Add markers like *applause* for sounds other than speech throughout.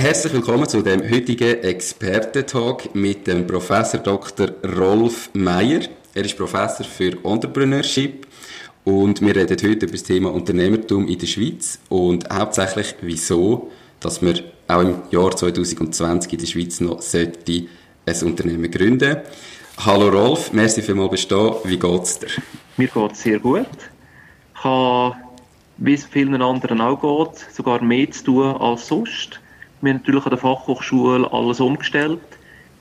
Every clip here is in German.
Herzlich willkommen zu dem heutigen Experten-Talk mit dem Professor Dr. Rolf Meyer. Er ist Professor für Entrepreneurship und wir reden heute über das Thema Unternehmertum in der Schweiz und hauptsächlich wieso, dass man auch im Jahr 2020 in der Schweiz noch sollte ein Unternehmen gründen. Hallo Rolf, merci vielmals bestehen. Wie geht's dir? Mir geht's sehr gut. Ich habe, wie es vielen anderen auch geht, sogar mehr zu tun als sonst. Wir haben natürlich an der Fachhochschule alles umgestellt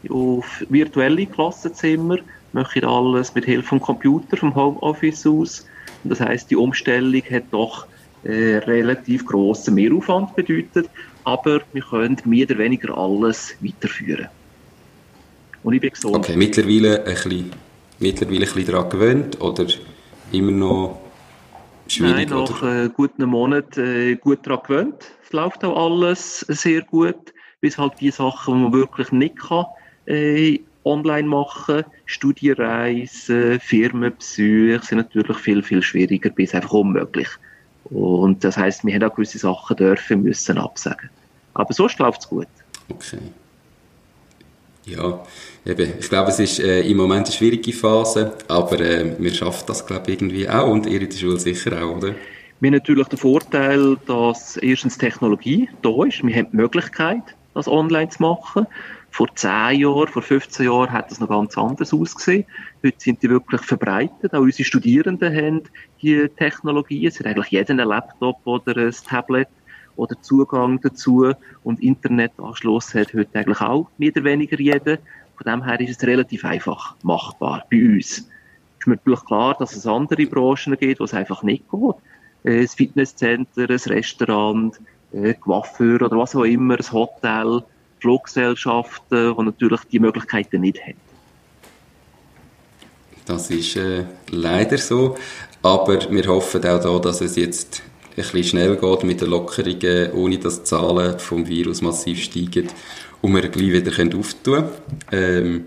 auf virtuelle Klassenzimmer. Machen alles mit Hilfe vom Computer, vom Homeoffice aus. Und das heißt, die Umstellung hat doch äh, relativ grossen Mehraufwand bedeutet, aber wir können mehr oder weniger alles weiterführen. Und ich bin gesund. Okay, mittlerweile ein bisschen, mittlerweile ein bisschen daran gewöhnt oder immer noch schwierig? Nein, nach äh, guten Monaten äh, gut daran gewöhnt. Es läuft auch alles sehr gut, bis halt die Sachen, die man wirklich nicht kann, äh, online machen. Studienreisen, Firmenbesuche sind natürlich viel, viel schwieriger, bis einfach unmöglich. Und das heißt, wir haben auch gewisse Sachen dürfen, müssen absagen. Aber sonst läuft es gut. Okay. Ja, eben, ich glaube, es ist äh, im Moment eine schwierige Phase, aber äh, wir schaffen das, glaube ich, irgendwie auch und ihr in der Schule sicher auch, oder? Wir haben natürlich den Vorteil, dass erstens Technologie da ist. Wir haben die Möglichkeit, das online zu machen. Vor 10 Jahren, vor 15 Jahren hat das noch ganz anders ausgesehen. Heute sind die wirklich verbreitet. Auch unsere Studierenden haben die Technologien. Es hat eigentlich jeder einen Laptop oder ein Tablet oder Zugang dazu und Internetanschluss hat heute eigentlich auch mehr oder weniger jeder. Von dem her ist es relativ einfach machbar bei uns. Es ist mir natürlich klar, dass es andere Branchen gibt, wo es einfach nicht geht. Ein äh, Fitnesscenter, ein Restaurant, ein äh, Coiffeur oder was auch immer, ein Hotel, Fluggesellschaften, die natürlich die Möglichkeiten nicht haben. Das ist äh, leider so, aber wir hoffen auch da, dass es jetzt ein bisschen schnell geht mit den Lockerungen, ohne dass die Zahlen vom Virus massiv steigen und wir gleich wieder auftun können. Ähm,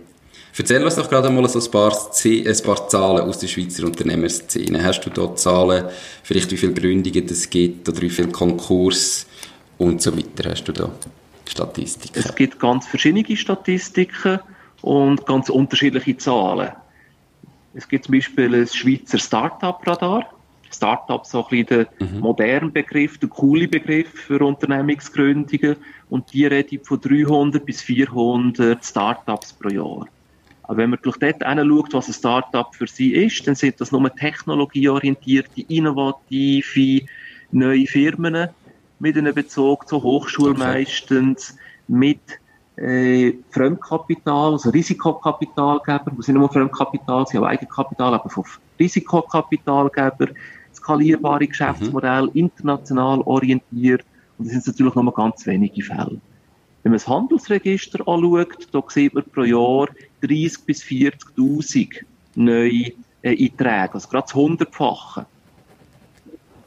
erzähl uns doch gerade mal so ein paar, ein paar Zahlen aus der Schweizer Unternehmerszene. Hast du da Zahlen, vielleicht wie viele Gründungen es gibt oder wie viele Konkurs und so weiter? Hast du da Statistiken? Es gibt ganz verschiedene Statistiken und ganz unterschiedliche Zahlen. Es gibt zum Beispiel ein Schweizer Start-up-Radar. Startup so ein bisschen der mhm. moderne Begriff, der coole Begriff für Unternehmensgründungen. Und die reden von 300 bis 400 Startups pro Jahr. Aber wenn man durch dort hinschaut, was ein Startup für sie ist, dann sind das nur technologieorientierte, innovative, neue Firmen mit einem Bezug zur Hochschule okay. meistens, mit äh, Fremdkapital, also Risikokapitalgeber, die sind nicht nur Fremdkapital, sie haben Eigenkapital, aber von Risikokapitalgeber, skalierbare Geschäftsmodell, mhm. international orientiert. Und das sind natürlich noch mal ganz wenige Fälle. Wenn man das Handelsregister anschaut, da sieht man pro Jahr 30.000 bis 40.000 neue äh, Einträge, also gerade das Hundertfache.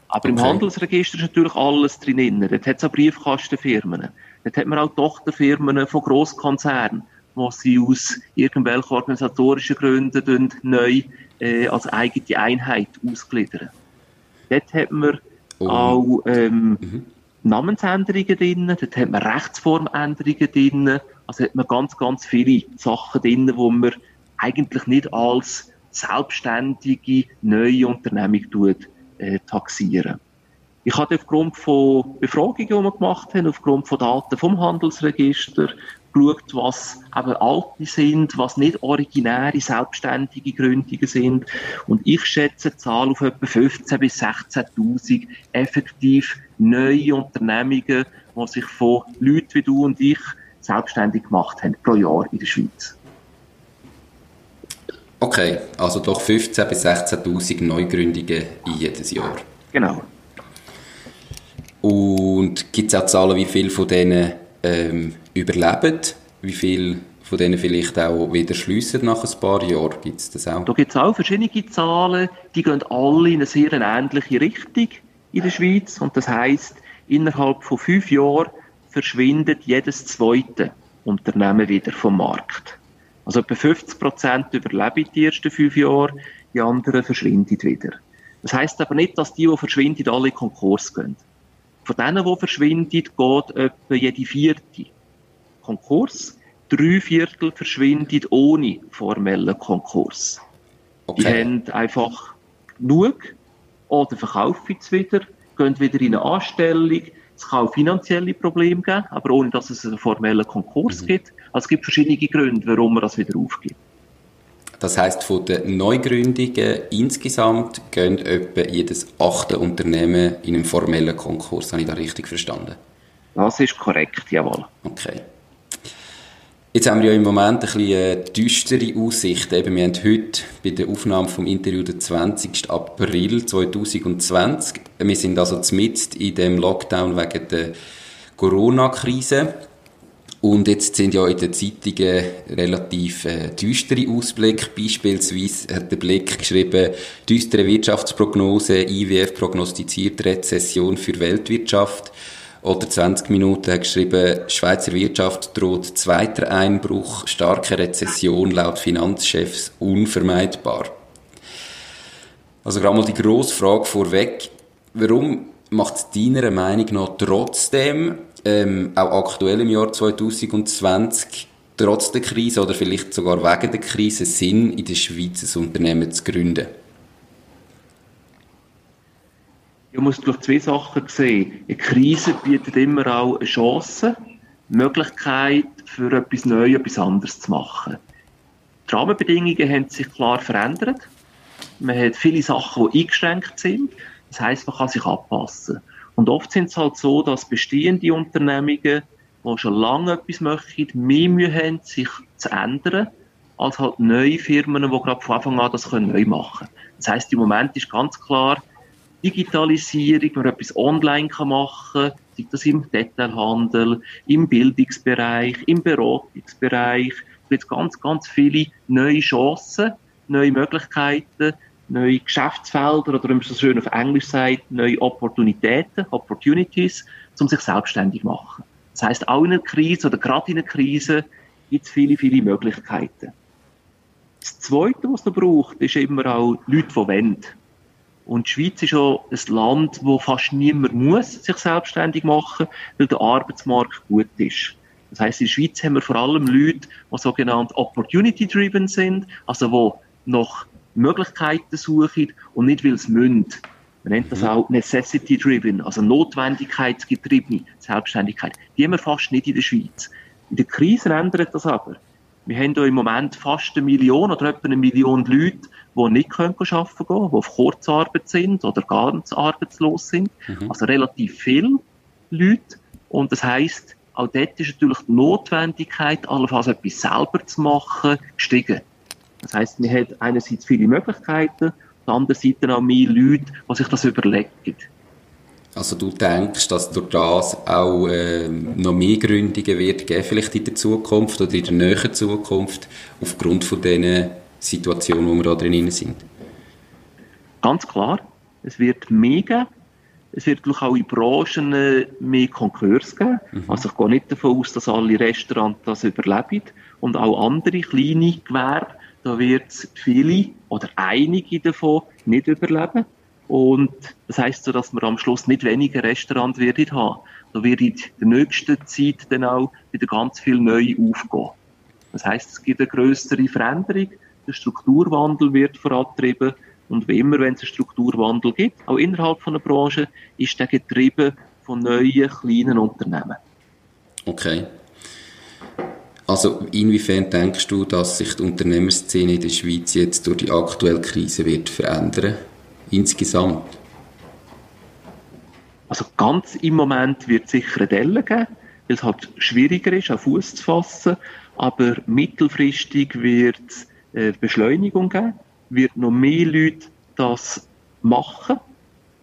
Aber okay. im Handelsregister ist natürlich alles drin. Dort hat es auch Briefkastenfirmen. Dort hat man auch Tochterfirmen von Grosskonzernen, die sie aus irgendwelchen organisatorischen Gründen neu äh, als eigene Einheit ausgliedern. Dort hat man oh. auch ähm, mhm. Namensänderungen drin, dort hat man Rechtsformänderungen drin, also hat man ganz, ganz viele Sachen drin, wo man eigentlich nicht als selbstständige neue Unternehmung tut, äh, taxieren. Ich habe aufgrund von Befragungen, die wir gemacht haben, aufgrund von Daten vom Handelsregister, geschaut, was eben alte sind, was nicht originäre, selbstständige Gründungen sind. Und ich schätze die Zahl auf etwa 15.000 bis 16.000 effektiv neue Unternehmungen, die sich von Leuten wie du und ich selbstständig gemacht haben, pro Jahr in der Schweiz. Okay, also doch 15.000 bis 16.000 Neugründungen jedes Jahr. Genau. Und Und gibt es auch Zahlen, wie viele von denen ähm, überleben? Wie viele von denen vielleicht auch wieder schliessen nach ein paar Jahren? Gibt es das auch? Da gibt es auch verschiedene Zahlen, die gehen alle in eine sehr ähnliche Richtung in der Schweiz. Und das heißt, innerhalb von fünf Jahren verschwindet jedes zweite Unternehmen wieder vom Markt. Also etwa 50 Prozent überleben die ersten fünf Jahre, die anderen verschwinden wieder. Das heißt aber nicht, dass die, die verschwinden, alle Konkurs gehen. Von denen, die verschwinden, geht etwa jede vierte Konkurs. Drei Viertel verschwinden ohne formellen Konkurs. Okay. Die haben einfach genug oder verkaufen es wieder, gehen wieder in eine Anstellung. Es kann auch finanzielle Probleme geben, aber ohne dass es einen formellen Konkurs mhm. gibt. Also es gibt verschiedene Gründe, warum man das wieder aufgibt. Das heißt, von den Neugründungen insgesamt gehen etwa jedes achte Unternehmen in einen formellen Konkurs. Habe ich da richtig verstanden? Das ist korrekt, jawohl. Okay. Jetzt haben wir ja im Moment ein bisschen düstere Aussichten. Eben, wir haben heute bei der Aufnahme vom Interview den 20. April 2020. Wir sind also mitten in dem Lockdown wegen der Corona-Krise. Und jetzt sind ja in den Zeitungen relativ äh, düstere Ausblicke. Beispielsweise hat der Blick geschrieben, düstere Wirtschaftsprognose, IWF prognostiziert Rezession für Weltwirtschaft. Oder 20 Minuten hat geschrieben, Schweizer Wirtschaft droht zweiter Einbruch, starke Rezession laut Finanzchefs unvermeidbar. Also gerade mal die grosse Frage vorweg. Warum macht es deiner Meinung nach trotzdem ähm, auch aktuell im Jahr 2020 trotz der Krise oder vielleicht sogar wegen der Krise Sinn, in der Schweiz ein Unternehmen zu gründen? Man muss durch zwei Sachen sehen. Eine Krise bietet immer auch eine Chance, eine Möglichkeit für etwas Neues, etwas anderes zu machen. Die Rahmenbedingungen haben sich klar verändert. Man hat viele Sachen, die eingeschränkt sind. Das heißt, man kann sich anpassen. Und oft sind es halt so, dass bestehende Unternehmungen, die schon lange etwas möchten, mehr Mühe haben, sich zu ändern, als halt neue Firmen, die gerade von Anfang an das können neu machen können. Das heißt, im Moment ist ganz klar, Digitalisierung, man etwas online kann machen kann, sei das im Detailhandel, im Bildungsbereich, im Beratungsbereich, es gibt ganz, ganz viele neue Chancen, neue Möglichkeiten, neue Geschäftsfelder oder wie man so schön auf Englisch sagt, neue Opportunitäten, Opportunities, um sich selbstständig zu machen. Das heißt, auch in einer Krise oder gerade in einer Krise gibt es viele, viele Möglichkeiten. Das Zweite, was man braucht, ist immer auch Leute, die wollen. Und die Schweiz ist auch ein Land, wo fast niemand muss sich selbstständig machen, weil der Arbeitsmarkt gut ist. Das heißt, in der Schweiz haben wir vor allem Leute, die sogenannt opportunity-driven sind, also die noch Möglichkeiten suchen und nicht, weil es müssen. Man nennt das mhm. auch necessity-driven, also notwendigkeitsgetriebene Selbstständigkeit. Die haben wir fast nicht in der Schweiz. In der Krise ändert das aber. Wir haben hier im Moment fast eine Million oder etwa eine Million Leute, die nicht können arbeiten gehen, die auf Kurzarbeit sind oder ganz arbeitslos sind. Mhm. Also relativ viele Leute. Und das heisst, auch dort ist natürlich die Notwendigkeit, allenfalls etwas selber zu machen, gestiegen. Das heißt, wir haben einerseits viele Möglichkeiten, auf der anderen Seite auch mehr Leute, die sich das überlegen. Also du denkst, dass durch das auch äh, noch mehr Gründungen wird geben, vielleicht in der Zukunft oder in der näheren Zukunft, aufgrund von diesen Situationen, wo wir da drin sind? Ganz klar, es wird mehr geben. Es wird auch in Branchen äh, mehr Konkurs geben. Mhm. Also ich gehe nicht davon aus, dass alle Restaurants das überleben und auch andere kleine Gewerbe da wird es viele oder einige davon nicht überleben. Und das heißt so, dass wir am Schluss nicht weniger Restaurants werden haben. Da wird in der nächsten Zeit dann auch wieder ganz viel neu aufgehen. Das heißt, es gibt eine größere Veränderung. Der Strukturwandel wird vorantrieben. Und wie immer, wenn es einen Strukturwandel gibt, auch innerhalb von einer Branche, ist der getrieben von neuen, kleinen Unternehmen. Okay. Also inwiefern denkst du, dass sich die Unternehmerszene in der Schweiz jetzt durch die aktuelle Krise wird verändern? Insgesamt? Also ganz im Moment wird es sicher eine Delle geben, weil es halt schwieriger ist, auf Fuß zu fassen. Aber mittelfristig wird es eine Beschleunigung geben, wird noch mehr Leute das machen.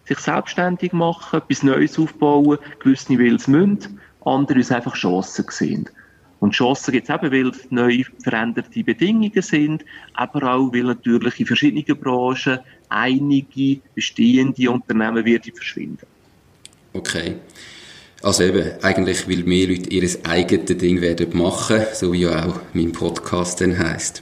sich selbstständig machen, etwas Neues aufbauen, gewisse weil es müssen, andere es einfach Chancen sehen. Und Chancen gibt es eben, weil neu veränderte Bedingungen sind, aber auch, weil natürlich in verschiedenen Branchen einige bestehende Unternehmen werden verschwinden. Okay. Also eben, eigentlich will mehr Leute ihr eigenes Ding werden machen, so wie ja auch mein Podcast dann heisst.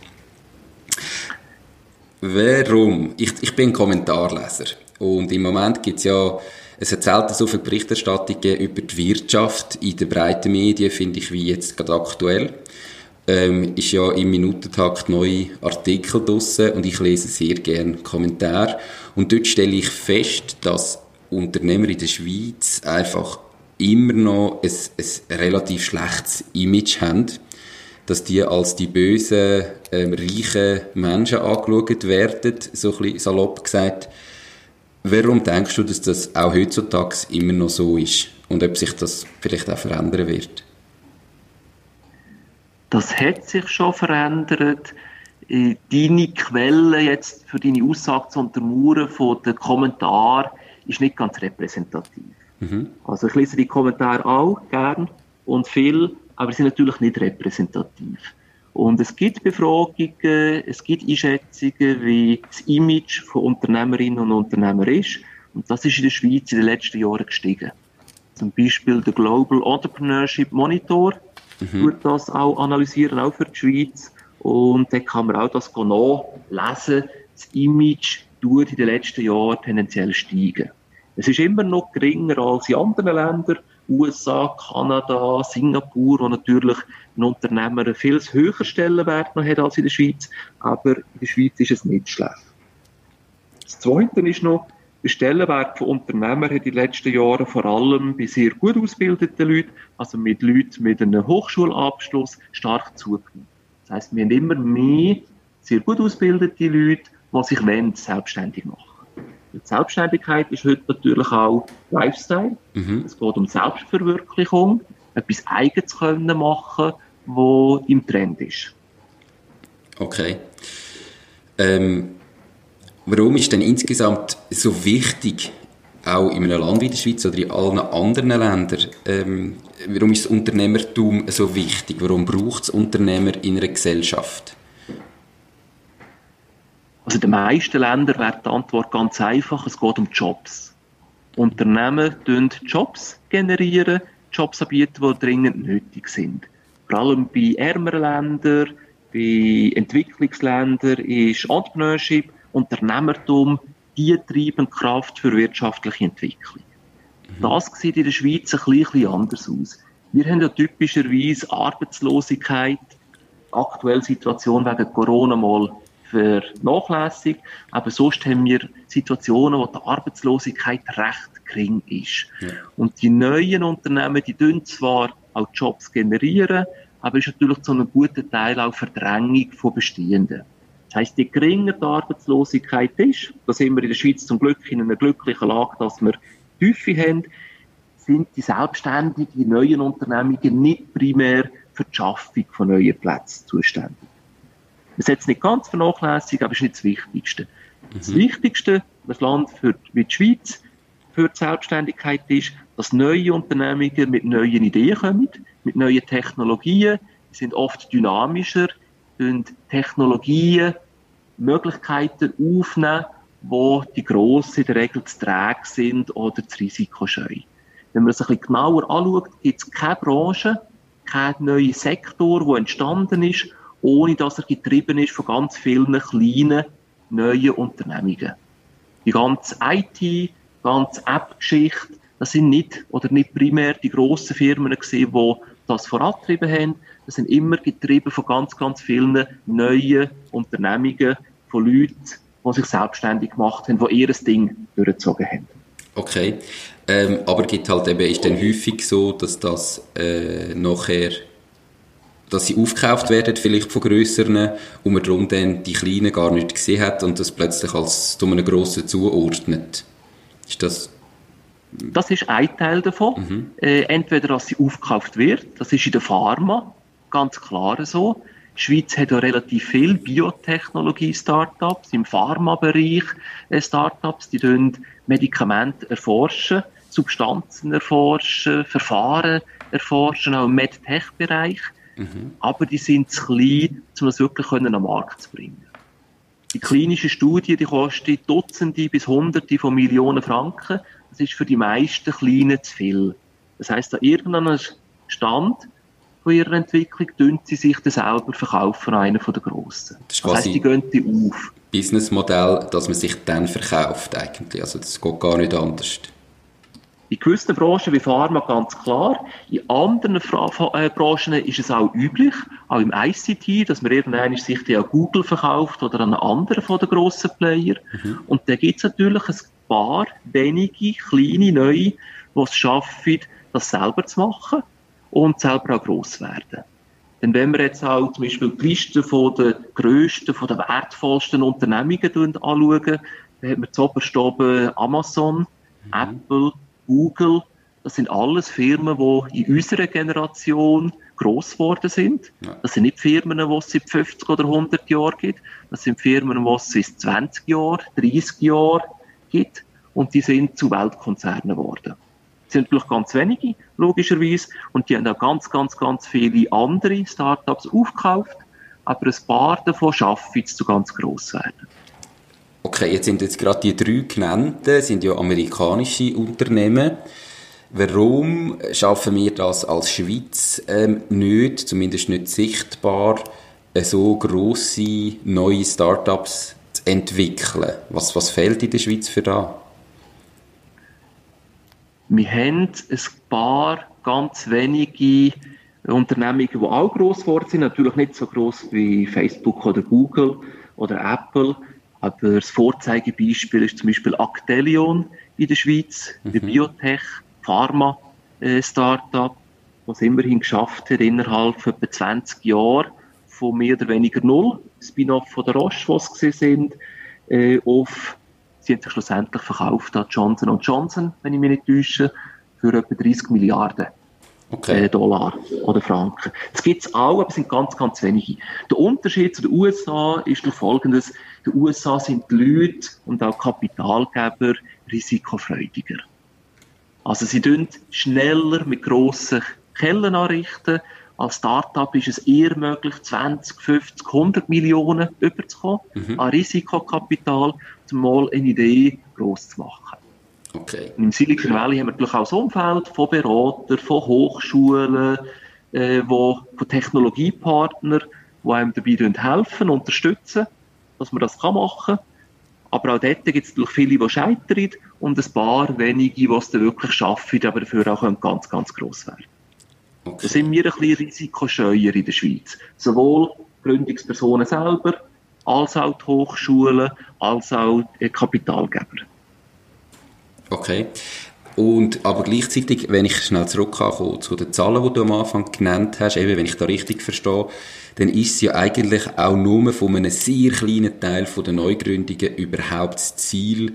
Warum? Ich, ich bin Kommentarleser. Und im Moment gibt es ja, es hat selten so viel Berichterstattung über die Wirtschaft in den breiten Medien, finde ich, wie jetzt gerade aktuell. Ähm, ist ja im Minutentakt neue Artikel draussen und ich lese sehr gerne Kommentare. Und dort stelle ich fest, dass Unternehmer in der Schweiz einfach immer noch ein, ein relativ schlechtes Image haben, dass die als die bösen, ähm, reichen Menschen angeschaut werden, so ein bisschen salopp gesagt. Warum denkst du, dass das auch heutzutage immer noch so ist und ob sich das vielleicht auch verändern wird? Das hat sich schon verändert. Äh, deine Quelle jetzt für deine Aussage zu untermauern von den Kommentaren ist nicht ganz repräsentativ. Mhm. Also ich lese die Kommentare auch gern und viel, aber sie sind natürlich nicht repräsentativ. Und es gibt Befragungen, es gibt Einschätzungen, wie das Image von Unternehmerinnen und Unternehmern ist. Und das ist in der Schweiz in den letzten Jahren gestiegen. Zum Beispiel der Global Entrepreneurship Monitor mhm. tut das auch analysieren, auch für die Schweiz. Und da kann man auch das nachlesen. Das Image tut in den letzten Jahren tendenziell steigen. Es ist immer noch geringer als in anderen Ländern, USA, Kanada, Singapur, wo natürlich ein Unternehmer einen viel höheren Stellenwert noch hat als in der Schweiz. Aber in der Schweiz ist es nicht schlecht. Das Zweite ist noch, der Stellenwert von Unternehmern hat in den letzten Jahren vor allem bei sehr gut ausgebildeten Leuten, also mit Leuten mit einem Hochschulabschluss, stark zugenommen. Das heisst, wir haben immer mehr sehr gut ausgebildete Leute, die sich selbstständig machen die Selbstständigkeit ist heute natürlich auch Lifestyle. Mhm. Es geht um Selbstverwirklichung, etwas Eigenes können machen, wo im Trend ist. Okay. Ähm, warum ist denn insgesamt so wichtig, auch in einem Land wie der Schweiz oder in allen anderen Ländern, ähm, warum ist das Unternehmertum so wichtig? Warum braucht es Unternehmer in einer Gesellschaft? Also in den meisten Ländern wäre die Antwort ganz einfach, es geht um Jobs. Unternehmen generieren Jobs, generieren, Jobs anbieten, die dringend nötig sind. Vor allem bei ärmeren Ländern, bei Entwicklungsländern ist Entrepreneurship, Unternehmertum die treibende Kraft für wirtschaftliche Entwicklung. Mhm. Das sieht in der Schweiz ein bisschen anders aus. Wir haben ja typischerweise Arbeitslosigkeit, aktuelle Situation wegen Corona mal vernachlässigt. Aber sonst haben wir Situationen, wo die Arbeitslosigkeit recht gering ist. Ja. Und die neuen Unternehmen, die tun zwar auch Jobs generieren, aber ist natürlich zu einem guten Teil auch Verdrängung von bestehenden. Das heisst, je geringer die Arbeitslosigkeit ist, da sind wir in der Schweiz zum Glück in einer glücklichen Lage, dass wir Tiefe haben, sind die selbstständigen neuen Unternehmungen nicht primär für die Schaffung von neuen Plätzen zuständig. Man sollte es nicht ganz vernachlässigen, aber es ist nicht das Wichtigste. Mhm. Das Wichtigste, das Land für, wie die Schweiz für die Selbstständigkeit ist, dass neue Unternehmungen mit neuen Ideen kommen, mit neuen Technologien. Die sind oft dynamischer, und Technologien, Möglichkeiten aufnehmen, wo die Grossen in der Regel zu träge sind oder zu risikoscheu. Wenn man es ein bisschen genauer anschaut, gibt es keine Branche, keinen neuen Sektor, der entstanden ist, ohne dass er getrieben ist von ganz vielen kleinen, neuen Unternehmungen. Die ganze IT, ganze App-Geschichte, das sind nicht, oder nicht primär die grossen Firmen gesehen, die das vorantrieben haben. Das sind immer getrieben von ganz, ganz vielen neuen Unternehmungen, von Leuten, die sich selbstständig gemacht haben, die ihr Ding durchgezogen haben. Okay, ähm, aber gibt halt eben, ist dann häufig so, dass das äh, nachher dass sie aufgekauft werden, vielleicht von grösseren, und man darum dann die Kleinen gar nicht gesehen hat und das plötzlich als zu einem Grossen zuordnet. Ist das... Das ist ein Teil davon. Mhm. Äh, entweder, dass sie aufgekauft wird, das ist in der Pharma ganz klar so. Die Schweiz hat ja relativ viele Biotechnologie-Startups, im Pharmabereich äh, Startups, die Medikamente erforschen, Substanzen erforschen, Verfahren erforschen, auch im MedTech-Bereich. Mhm. Aber die sind zu klein, um das wirklich an den Markt zu bringen. Die klinische Studie, die kostet Dutzende bis Hunderte von Millionen Franken. Das ist für die meisten Kleinen zu viel. Das heißt, an irgendeinem Stand von ihrer Entwicklung tun sie sich dann selber verkaufen an einen von den Grossen. Das, das heisst, die gehen die auf. Businessmodell, dass man sich dann verkauft eigentlich. Also das geht gar nicht anders. In gewissen Branchen wie Pharma ganz klar. In anderen Fra äh, Branchen ist es auch üblich, auch im ICT, dass man irgendwann sich die an Google verkauft oder an einen anderen von den grossen Player. Mhm. Und da gibt es natürlich ein paar wenige, kleine, neue, die es schaffen, das selber zu machen und selber auch gross werden. Denn wenn wir jetzt auch zum Beispiel die Liste von der grössten, von der wertvollsten Unternehmungen anschauen, dann hat man zuoberst oben Amazon, mhm. Apple, Google, das sind alles Firmen, die in unserer Generation gross geworden sind. Das sind nicht Firmen, die es seit 50 oder 100 Jahren gibt. Das sind Firmen, die es seit 20 Jahren, 30 Jahren gibt. Und die sind zu Weltkonzernen geworden. Das sind natürlich ganz wenige, logischerweise. Und die haben auch ganz, ganz, ganz viele andere Startups aufgekauft. Aber ein paar davon schaffen es zu ganz gross werden. Okay, jetzt sind jetzt gerade die drei genannten, sind ja amerikanische Unternehmen. Warum schaffen wir das als Schweiz ähm, nicht, zumindest nicht sichtbar, so grosse neue Startups zu entwickeln? Was, was fehlt in der Schweiz für da? Wir haben ein paar ganz wenige Unternehmen, die auch gross geworden sind, natürlich nicht so gross wie Facebook oder Google oder Apple, aber das Vorzeigebeispiel ist zum Beispiel Actelion in der Schweiz, mhm. der Biotech, Pharma äh, Startup, was immerhin geschafft hat, innerhalb von etwa 20 Jahren von mehr oder weniger null, Spin-off von der Roche, was sie sind, äh, auf, sie haben sich schlussendlich verkauft an Johnson Johnson, wenn ich mich nicht täusche, für etwa 30 Milliarden okay. äh, Dollar oder Franken. Das gibt es auch, aber es sind ganz, ganz wenige. Der Unterschied zu den USA ist durch folgendes. In den USA sind die Leute und auch Kapitalgeber risikofreudiger. Also sie tun schneller mit grossen Kellen anrichten. Als Startup ist es eher möglich, 20, 50, 100 Millionen überzukommen mhm. an Risikokapital, um mal eine Idee gross zu machen. Okay. Im Silicon Valley haben wir natürlich auch das Umfeld von Beratern, von Hochschulen, äh, wo, von Technologiepartnern, die einem dabei helfen, unterstützen, dass man das kann machen kann. Aber auch dort gibt es natürlich viele, die scheitern und ein paar wenige, die es dann wirklich schaffen, aber dafür auch ganz, ganz gross werden. Okay. Da sind wir ein bisschen risikoscheuer in der Schweiz. Sowohl Gründungspersonen selber, als auch die Hochschulen, als auch die Kapitalgeber. Okay. Und, aber gleichzeitig, wenn ich schnell zurückkomme zu den Zahlen, die du am Anfang genannt hast, eben, wenn ich da richtig verstehe, dann ist es ja eigentlich auch nur von einem sehr kleinen Teil der Neugründungen überhaupt das Ziel,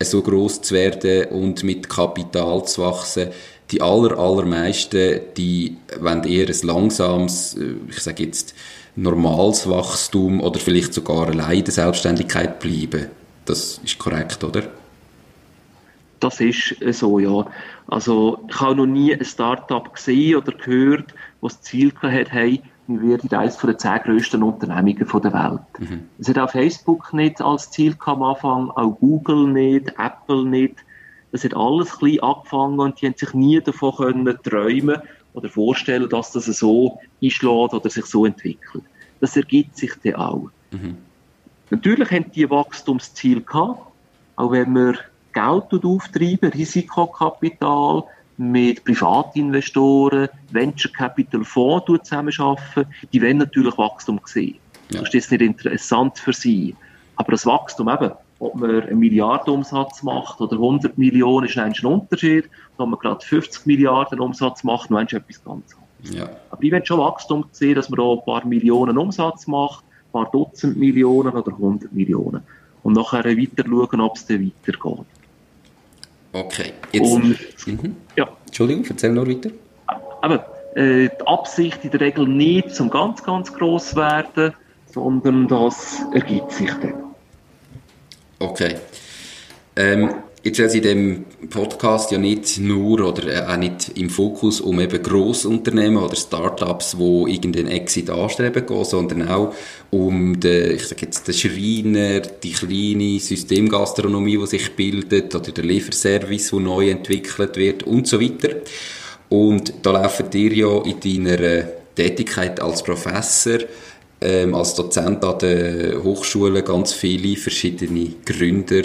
so groß zu werden und mit Kapital zu wachsen. Die aller, allermeisten, die wollen eher ein langsames, äh, ich sage jetzt, normales Wachstum oder vielleicht sogar allein in der Selbstständigkeit bleiben. Das ist korrekt, oder? Das ist äh, so, ja. Also, ich habe noch nie ein Startup gesehen oder gehört, das das Ziel hat, hey, wir werden eines der zehn grössten Unternehmungen der Welt. Mhm. Es hat auch Facebook nicht als Ziel am Anfang, auch Google nicht, Apple nicht. Das hat alles klein angefangen und die haben sich nie davon können träumen oder vorstellen, dass das so einschlägt oder sich so entwickelt. Das ergibt sich dann auch. Mhm. Natürlich haben die Wachstumsziel gehabt, auch wenn wir Geld auftreiben, Risikokapital, mit Privatinvestoren, Venture Capital Fonds zusammenarbeiten, die wollen natürlich Wachstum sehen. Ja. Das ist jetzt nicht interessant für sie. Aber das Wachstum eben, ob man einen Milliardenumsatz macht oder 100 Millionen, ist ein Unterschied. Ob man gerade 50 Milliarden Umsatz macht, noch etwas ganz anderes. Ja. Aber ich will schon Wachstum sehen, dass man auch ein paar Millionen Umsatz macht, ein paar Dutzend Millionen oder 100 Millionen. Und nachher weiter schauen, ob es dann weitergeht. Okay. Jetzt, und, mhm. ja. Entschuldigung, erzähl noch weiter. Aber äh, die Absicht in der Regel nicht zum ganz, ganz gross werden, sondern das ergibt sich dann. Okay. Ähm, Jetzt ist in dem Podcast ja nicht nur oder äh, auch nicht im Fokus um eben Grossunternehmen oder Startups, wo irgendeinen Exit anstreben gehen, sondern auch um den, ich sage jetzt, den Schreiner, die kleine Systemgastronomie, die sich bildet oder der Lieferservice, der neu entwickelt wird und so weiter. Und da laufen dir ja in deiner Tätigkeit als Professor ähm, als Dozent an der Hochschule ganz viele verschiedene Gründer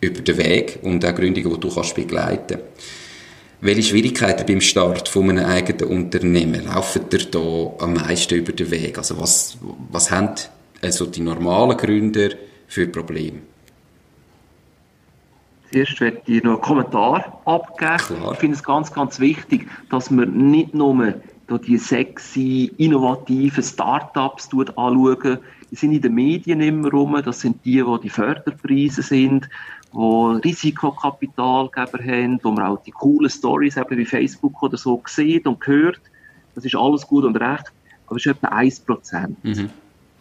über den Weg und auch Gründungen, die du kannst begleiten Welche Schwierigkeiten beim Start von einem eigenen Unternehmen laufen dir da am meisten über den Weg? Also was, was haben also die normalen Gründer für Probleme? Zuerst werde ich noch einen Kommentar abgeben. Klar. Ich finde es ganz, ganz wichtig, dass man nicht nur die sexy, innovativen Startups anschauen. Die sind in den Medien immer rum. Das sind die, die die Förderpreise sind die Risikokapitalgeber haben, wo man auch die coolen Stories eben wie Facebook oder so sieht und hört. Das ist alles gut und recht, aber es ist etwa 1% mhm.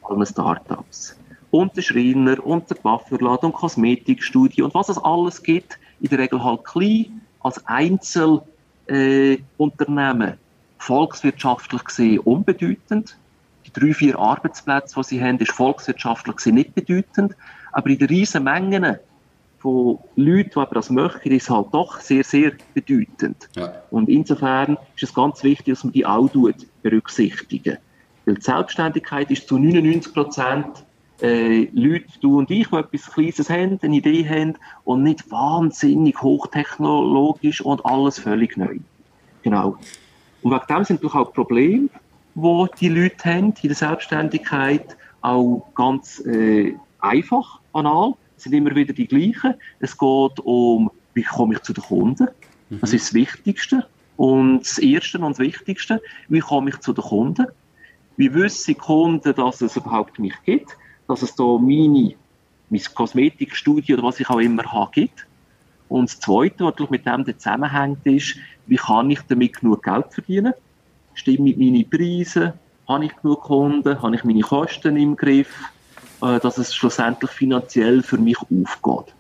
aller Startups. Und der Schreiner und der Bufferladen und Kosmetikstudie und was es alles gibt, in der Regel halt klein, als Einzelunternehmen, äh, volkswirtschaftlich gesehen unbedeutend. Die drei, vier Arbeitsplätze, die sie haben, ist volkswirtschaftlich gesehen nicht bedeutend. Aber in den riesen Mengen von Leuten, die das möchten, ist halt doch sehr, sehr bedeutend. Ja. Und insofern ist es ganz wichtig, dass man die auch berücksichtigen. Weil die Selbstständigkeit ist zu 99 Prozent äh, Leute, du und ich, die etwas Kleines haben, eine Idee haben und nicht wahnsinnig hochtechnologisch und alles völlig neu. Genau. Und wegen dem sind natürlich auch Probleme, die die Leute haben in der Selbstständigkeit, auch ganz äh, einfach, banal sind immer wieder die gleichen. Es geht um, wie komme ich zu den Kunden? Mhm. Das ist das Wichtigste. Und das Erste und das Wichtigste, wie komme ich zu den Kunden? Wie wissen die Kunden, dass es überhaupt mich gibt? Dass es da meine, mein Kosmetikstudio oder was ich auch immer habe, gibt? Und das Zweite, was mit dem zusammenhängt, ist, wie kann ich damit genug Geld verdienen? Stimmen meine Preise? Habe ich genug Kunden? Habe ich meine Kosten im Griff? Äh, dass es schlussendlich finanziell für mich aufgeht.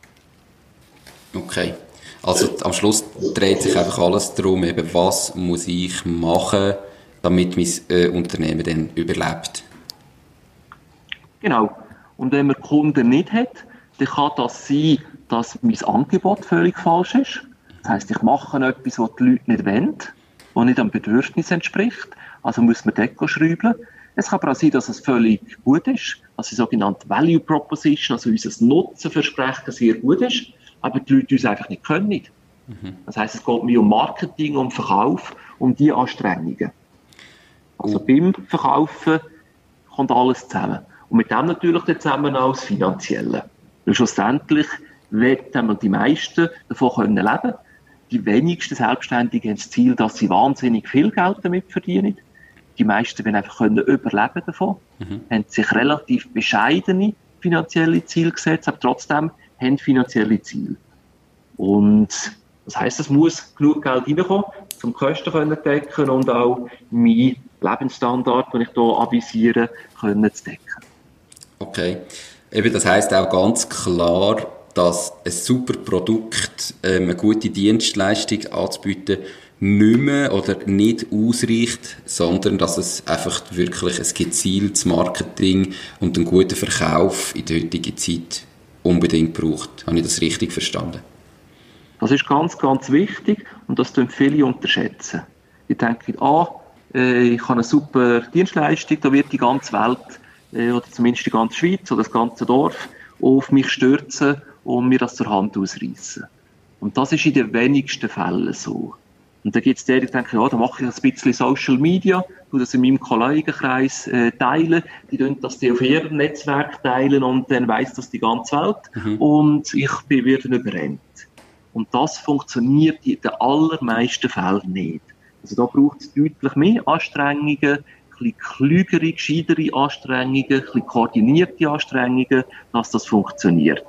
Okay. Also am Schluss dreht sich einfach alles darum, eben, was muss ich machen, damit mein äh, Unternehmen dann überlebt. Genau. Und wenn man Kunden nicht hat, dann kann das sein, dass mein Angebot völlig falsch ist. Das heisst, ich mache etwas, was die Leute nicht wollen, was nicht am Bedürfnis entspricht. Also muss man Deko schrauben. Es kann aber auch sein, dass es völlig gut ist, dass die sogenannte Value Proposition, also unser Nutzenversprechen sehr gut ist, aber die Leute uns einfach nicht können. Mhm. Das heißt, es geht mir um Marketing, um Verkauf, um die Anstrengungen. Also mhm. beim Verkaufen kommt alles zusammen. Und mit dem natürlich dann zusammen auch das Finanzielle. Weil schlussendlich werden die meisten davon können leben. Die wenigsten Selbstständigen haben das Ziel, dass sie wahnsinnig viel Geld damit verdienen die meisten werden einfach können überleben davon, mhm. haben sich relativ bescheidene finanzielle Ziele gesetzt, aber trotzdem haben finanzielle Ziele. Und das heißt, es muss genug Geld reinkommen, um Kosten können decken und auch meinen Lebensstandard, den ich hier avisiere, können zu decken. Okay. Eben, das heißt auch ganz klar, dass ein super Produkt, ähm, eine gute Dienstleistung anzubieten, nicht mehr oder nicht ausreicht, sondern dass es einfach wirklich ein gezieltes Marketing und einen guten Verkauf in der heutigen Zeit unbedingt braucht. Habe ich das richtig verstanden? Das ist ganz, ganz wichtig und das tun viele unterschätzen. Die denken, ah, äh, ich habe eine super Dienstleistung, da wird die ganze Welt äh, oder zumindest die ganze Schweiz oder das ganze Dorf auf mich stürzen und mir das zur Hand ausreißen. Und das ist in den wenigsten Fällen so. Und da gibt es die, die denken, ja, da mache ich ein bisschen Social Media, tu das in meinem Kollegenkreis äh, teilen, die tun das die auf ihrem Netzwerk teilen und dann weiss das die ganze Welt mhm. und ich bin wieder überrennt. Und das funktioniert in den allermeisten Fällen nicht. Also da braucht es deutlich mehr Anstrengungen, ein bisschen klügere, gescheitere Anstrengungen, ein bisschen koordinierte Anstrengungen, dass das funktioniert.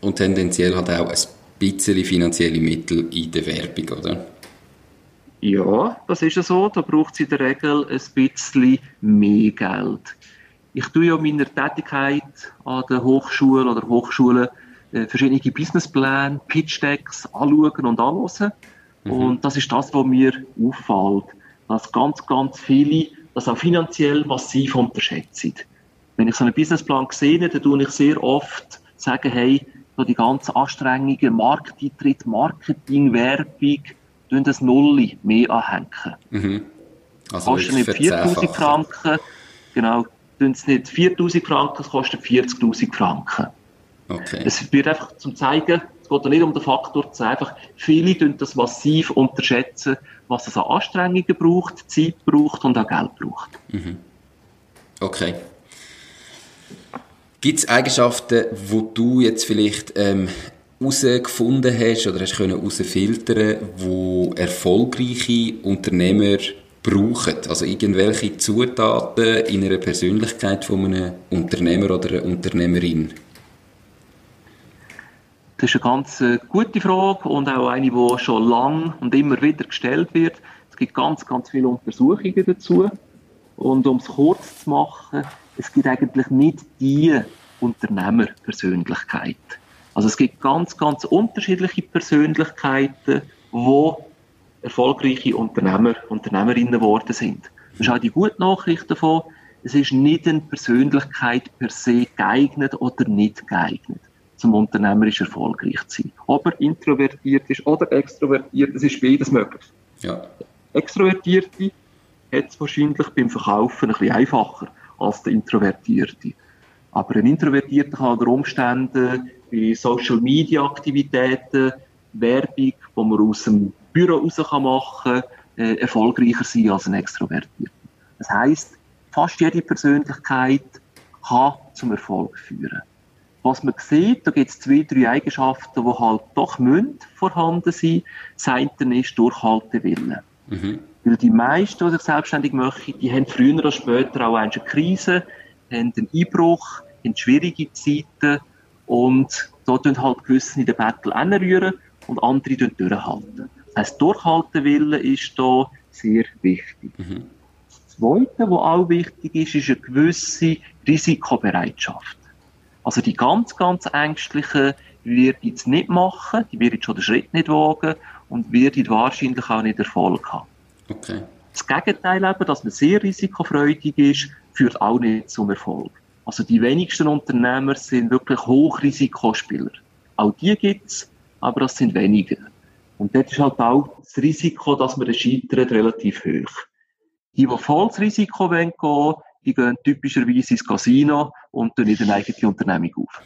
Und tendenziell hat auch ein bisschen finanzielle Mittel in der Werbung, oder? Ja, das ist ja so. Da braucht es in der Regel ein bisschen mehr Geld. Ich tue ja meiner Tätigkeit an der Hochschule oder Hochschulen äh, verschiedene Businesspläne, Pitch-Decks anschauen und anhören. Mhm. Und das ist das, was mir auffällt, dass ganz, ganz viele das auch finanziell massiv unterschätzen. Wenn ich so einen Businessplan sehe, dann tue ich sehr oft sagen, hey, so die ganzen Anstrengungen, Markteintritt, Marketing, Werbung, tun das Nulli mehr anhängen. Mhm. Also kostet nicht 4000 Franken, genau, tun es nicht 4000 Franken, es kostet 40.000 Franken. Okay. Es wird einfach zum zeigen, es geht nicht um den Faktor zu einfach, viele tun das massiv unterschätzen, was es an Anstrengungen braucht, Zeit braucht und auch Geld braucht. Mhm. Okay. Gibt es Eigenschaften, wo du jetzt vielleicht ähm, herausgefunden hast oder hast können herausfiltern, wo erfolgreiche Unternehmer brauchen? Also irgendwelche Zutaten in einer Persönlichkeit von einem Unternehmer oder einer Unternehmerin? Das ist eine ganz äh, gute Frage und auch eine, die schon lang und immer wieder gestellt wird. Es gibt ganz, ganz viele Untersuchungen dazu. Und um es kurz zu machen, es gibt eigentlich nicht die Unternehmerpersönlichkeit. Also es gibt ganz, ganz unterschiedliche Persönlichkeiten, die erfolgreiche Unternehmer, Unternehmerinnen geworden sind. Das ist auch die gute Nachricht davon. Es ist nicht eine Persönlichkeit per se geeignet oder nicht geeignet zum unternehmerisch erfolgreich zu sein. Ob er introvertiert ist oder extrovertiert, das ist beides möglich. Ja. Extrovertierte hat es wahrscheinlich beim Verkaufen ein bisschen einfacher als der Introvertierte. Aber ein Introvertierter kann unter Umständen bei Social Media Aktivitäten, Werbung, die man aus dem Büro raus machen kann, äh, erfolgreicher sein als ein Extrovertierter. Das heisst, fast jede Persönlichkeit kann zum Erfolg führen. Was man sieht, da gibt es zwei, drei Eigenschaften, die halt doch müssen vorhanden sind. Das eine ist Durchhaltewillen. Mhm. Weil die meisten, die sich selbstständig machen, die haben früher oder später auch eine Krise, haben einen Einbruch, haben schwierige Zeiten und da tun halt gewisse in den Battle rühren und andere durchhalten. Das heisst, Durchhaltewillen ist da sehr wichtig. Mhm. Das Zweite, was auch wichtig ist, ist eine gewisse Risikobereitschaft. Also die ganz, ganz Ängstlichen wird jetzt nicht machen, die wird schon den Schritt nicht wagen und wird wahrscheinlich auch nicht Erfolg haben. Okay. Das Gegenteil eben, dass man sehr risikofreudig ist, führt auch nicht zum Erfolg. Also die wenigsten Unternehmer sind wirklich Hochrisikospieler. Auch die gibt's, aber das sind wenige. Und dort ist halt auch das Risiko, dass man scheitert, relativ hoch. Die, die volles Risiko gehen wollen, die gehen typischerweise ins Casino und in eine eigene Unternehmung auf.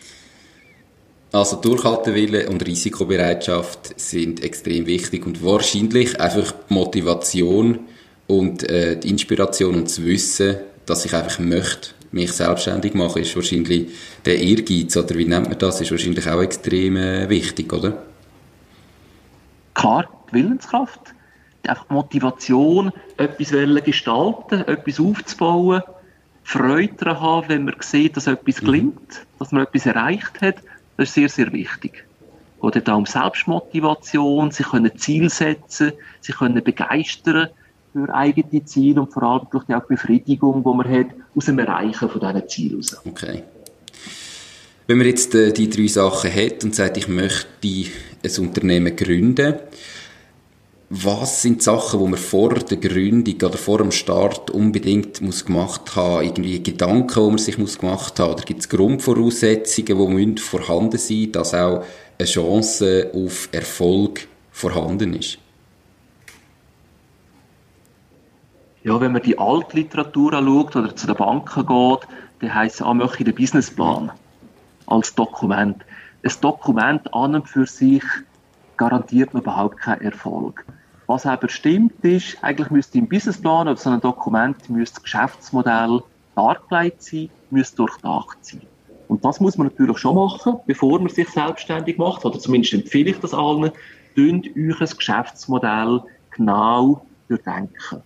Also Durchhaltewille und Risikobereitschaft sind extrem wichtig und wahrscheinlich einfach Motivation und äh, die Inspiration und das Wissen, dass ich einfach möchte, mich selbstständig machen, ist wahrscheinlich der Ehrgeiz, oder wie nennt man das, ist wahrscheinlich auch extrem äh, wichtig, oder? Klar, die Willenskraft, die Motivation, etwas gestalten, etwas aufzubauen, Freude daran haben, wenn man sieht, dass etwas mhm. gelingt, dass man etwas erreicht hat, das ist sehr, sehr wichtig. Oder da um Selbstmotivation, sich können Ziel setzen, sich können begeistern für eigene Ziele und vor allem durch die auch Befriedigung, die man hat, aus dem Erreichen von diesen Zielen raus. Okay. Wenn man jetzt äh, die drei Sachen hat und sagt, ich möchte ein Unternehmen gründen, was sind die Sachen, die man vor der Gründung oder vor dem Start unbedingt muss gemacht haben? Irgendwie Gedanken, die man sich muss gemacht haben? Oder gibt es Grundvoraussetzungen, die vorhanden sein dass auch eine Chance auf Erfolg vorhanden ist? Ja, wenn man die Altliteratur anschaut oder zu den Banken geht, dann heisst es, ah, möchte den Businessplan als Dokument. Ein Dokument an und für sich garantiert man überhaupt keinen Erfolg. Was aber stimmt ist, eigentlich müsste im Businessplan oder so einem Dokument müsste das Geschäftsmodell dargelegt sein, müsste durchdacht sein. Und das muss man natürlich schon machen, bevor man sich selbstständig macht, oder zumindest empfehle ich das allen, dünnt euch ein Geschäftsmodell genau durchdenken.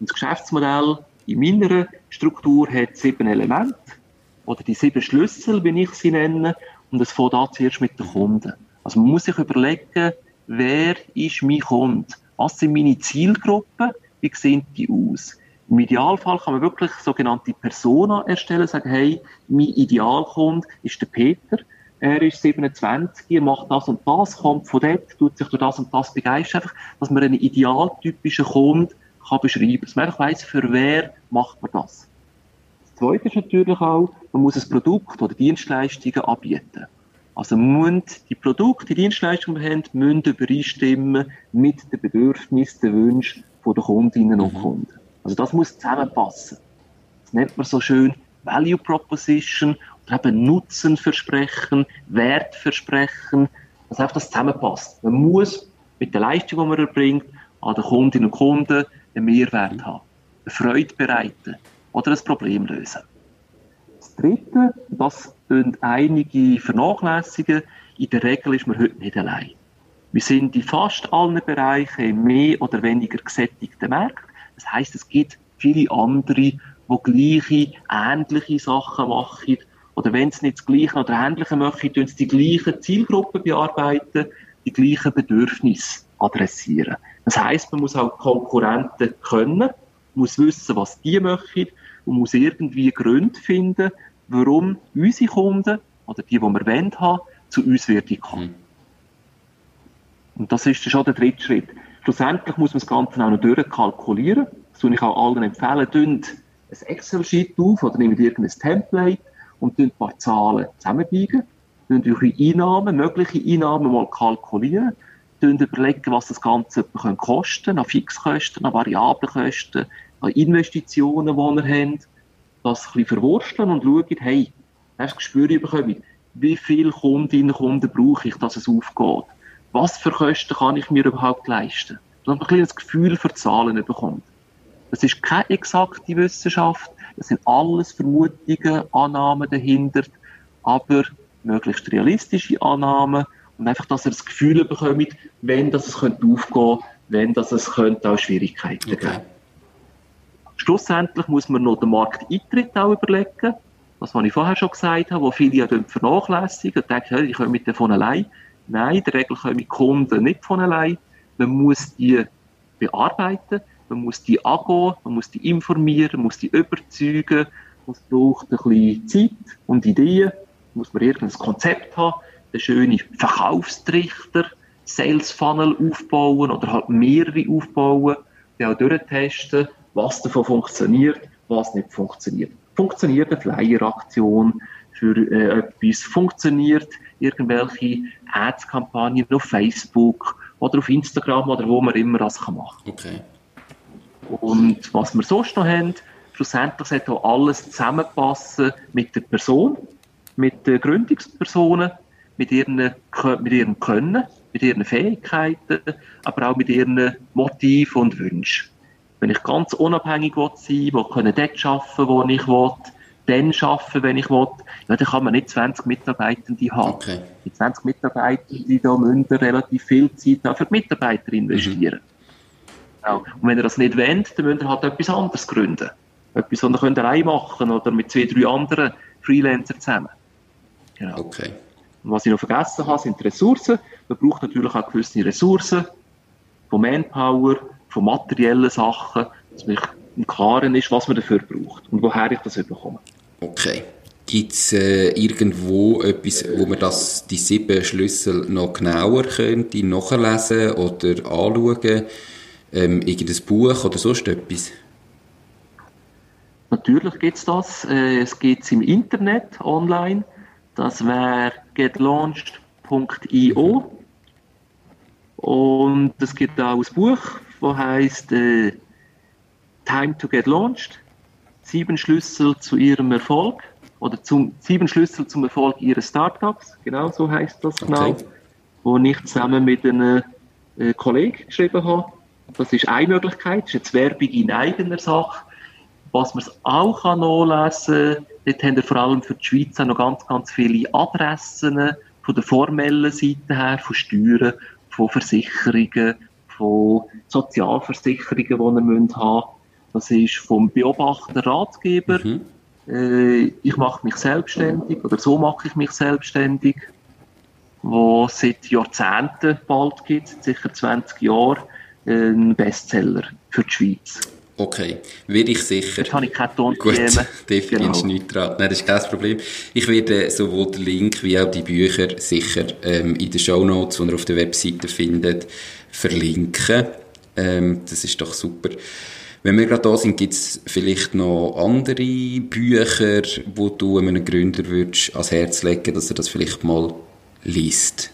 Und das Geschäftsmodell in meiner Struktur hat sieben Elemente, oder die sieben Schlüssel, wie ich sie nenne, und es fängt an zuerst mit den Kunden. Also man muss sich überlegen, wer ist mein Kunde? Was sind meine Zielgruppen? Wie sehen die aus? Im Idealfall kann man wirklich sogenannte Persona erstellen, sagen, hey, mein Idealkunde ist der Peter, er ist 27, er macht das und das, kommt von dort, tut sich durch das und das begeistern, einfach, dass man einen idealtypischen Kunden kann beschreiben. Dass man einfach weiss, für wer macht man das. Das Zweite ist natürlich auch, man muss ein Produkt oder Dienstleistungen anbieten. Also müssen die Produkte, die Dienstleistungen, die wir haben, müssen übereinstimmen mit den Bedürfnissen, den Wünschen der Kundinnen und mhm. Kunden. Also das muss zusammenpassen. Das nennt man so schön Value Proposition oder eben Nutzenversprechen, Wertversprechen, dass einfach das zusammenpasst. Man muss mit der Leistung, die man erbringt, an den Kundinnen und Kunden einen Mehrwert mhm. haben, eine Freude bereiten oder ein Problem lösen. Das Dritte, das tun einige vernachlässigen, in der Regel ist man heute nicht allein. Wir sind in fast allen Bereichen mehr oder weniger gesättigte Märkte. Das heißt, es gibt viele andere, die gleiche, ähnliche Sachen machen. Oder wenn es nicht das Gleiche oder Ähnliche machen, tun sie die gleichen Zielgruppen bearbeiten, die gleichen Bedürfnisse adressieren. Das heißt, man muss auch Konkurrenten können, muss wissen, was die machen und muss irgendwie Gründe finden, warum unsere Kunden oder die, die wir wollen, haben, zu uns werden kommen. Mhm. Und das ist schon der dritte Schritt. Schlussendlich muss man das Ganze auch noch durchkalkulieren. Das würde ich auch allen empfehlen. Dünnt ein Excel-Sheet auf oder nehmt irgendein Template und ein paar Zahlen zusammenbiegen. Dünnt eure Einnahmen, mögliche Einnahmen mal kalkulieren. Überlegen, was das Ganze kosten an Fixkosten, an Variablenkosten, an Investitionen, die ihr habt. Das ein bisschen verwursteln und schauen, hey, hast du Gespür bekommen, wie viele Kundinnen und Kunden brauche ich, dass es aufgeht was für Kosten kann ich mir überhaupt leisten? Dass man ein kleines Gefühl für Zahlen bekommt. Das ist keine exakte Wissenschaft, das sind alles Vermutungen, Annahmen dahinter, aber möglichst realistische Annahmen und einfach, dass ihr das Gefühl bekommt, wenn das es könnte aufgehen, wenn das es könnte auch Schwierigkeiten okay. geben. Schlussendlich muss man noch den Markteintritt auch überlegen. Das, was ich vorher schon gesagt habe, wo viele ja vernachlässigen und denken, hey, ich komme mit davon allein. Nein, in der Regel kommen Kunden nicht von allein. Man muss die bearbeiten, man muss die angehen, man muss die informieren, man muss die überzeugen. Es braucht ein bisschen Zeit und Ideen. Muss man irgendein Konzept haben, einen schönen Verkaufstrichter, Sales Funnel aufbauen oder halt mehrere aufbauen, die auch durchtesten, was davon funktioniert, was nicht funktioniert. Funktioniert eine Flyer-Aktion für äh, etwas? Funktioniert irgendwelche Ads-Kampagnen auf Facebook oder auf Instagram oder wo man immer das machen kann. Okay. Und was wir sonst noch haben, schlussendlich sollte auch alles zusammenpassen mit der Person, mit den Gründungspersonen, mit ihren, mit ihrem Können, mit ihren Fähigkeiten, aber auch mit ihren Motiven und Wünschen. Wenn ich ganz unabhängig sein will, können dort arbeiten, wo ich will, dann arbeiten, wenn ich will, ja, dann kann man nicht 20 Mitarbeitende haben. Okay. Die 20 Mitarbeitende, da müssen relativ viel Zeit für die Mitarbeiter investieren. Mhm. Ja. Und wenn ihr das nicht wollt, dann müsst ihr halt etwas anderes gründen. Etwas, was ihr könnt allein machen oder mit zwei, drei anderen Freelancern zusammen. Genau. Okay. Und was ich noch vergessen habe, sind die Ressourcen. Man braucht natürlich auch gewisse Ressourcen von Manpower, von materiellen Sachen, dass man im Klaren ist, was man dafür braucht und woher ich das bekomme. Okay. Gibt es äh, irgendwo etwas, wo man das, die sieben Schlüssel noch genauer könnte nachlesen oder anschauen? Ähm, irgendein Buch oder sonst etwas? Natürlich gibt es das. Äh, es gibt es im Internet online. Das wäre getlaunched.io. Und es gibt auch ein Buch, das heißt äh, Time to Get Launched sieben Schlüssel zu ihrem Erfolg oder zum, sieben Schlüssel zum Erfolg ihres Startups, genau so heißt das genau, okay. wo ich zusammen mit einem äh, Kollegen geschrieben habe. Das ist eine Möglichkeit, das ist jetzt Werbung in eigener Sache. Was man auch kann nachlesen kann, dort haben wir vor allem für die Schweiz auch noch ganz, ganz viele Adressen von der formellen Seite her, von Steuern, von Versicherungen, von Sozialversicherungen, die wir haben müssen das ist vom Beobachter Ratgeber. Mhm. Äh, ich mache mich selbstständig oder so mache ich mich selbstständig, wo seit Jahrzehnten bald gibt, sicher 20 Jahre. ein Bestseller für die Schweiz. Okay, werde ich sicher. Jetzt habe ich keine Ton Gut, verdienst *laughs* genau. nichts dran. Nein, das ist kein Problem. Ich werde sowohl den Link wie auch die Bücher sicher ähm, in den Show Notes, die ihr auf der Webseite findet, verlinken. Ähm, das ist doch super. Wenn wir gerade da sind, gibt es vielleicht noch andere Bücher, wo du einem Gründer würdest ans Herz legen, dass er das vielleicht mal liest?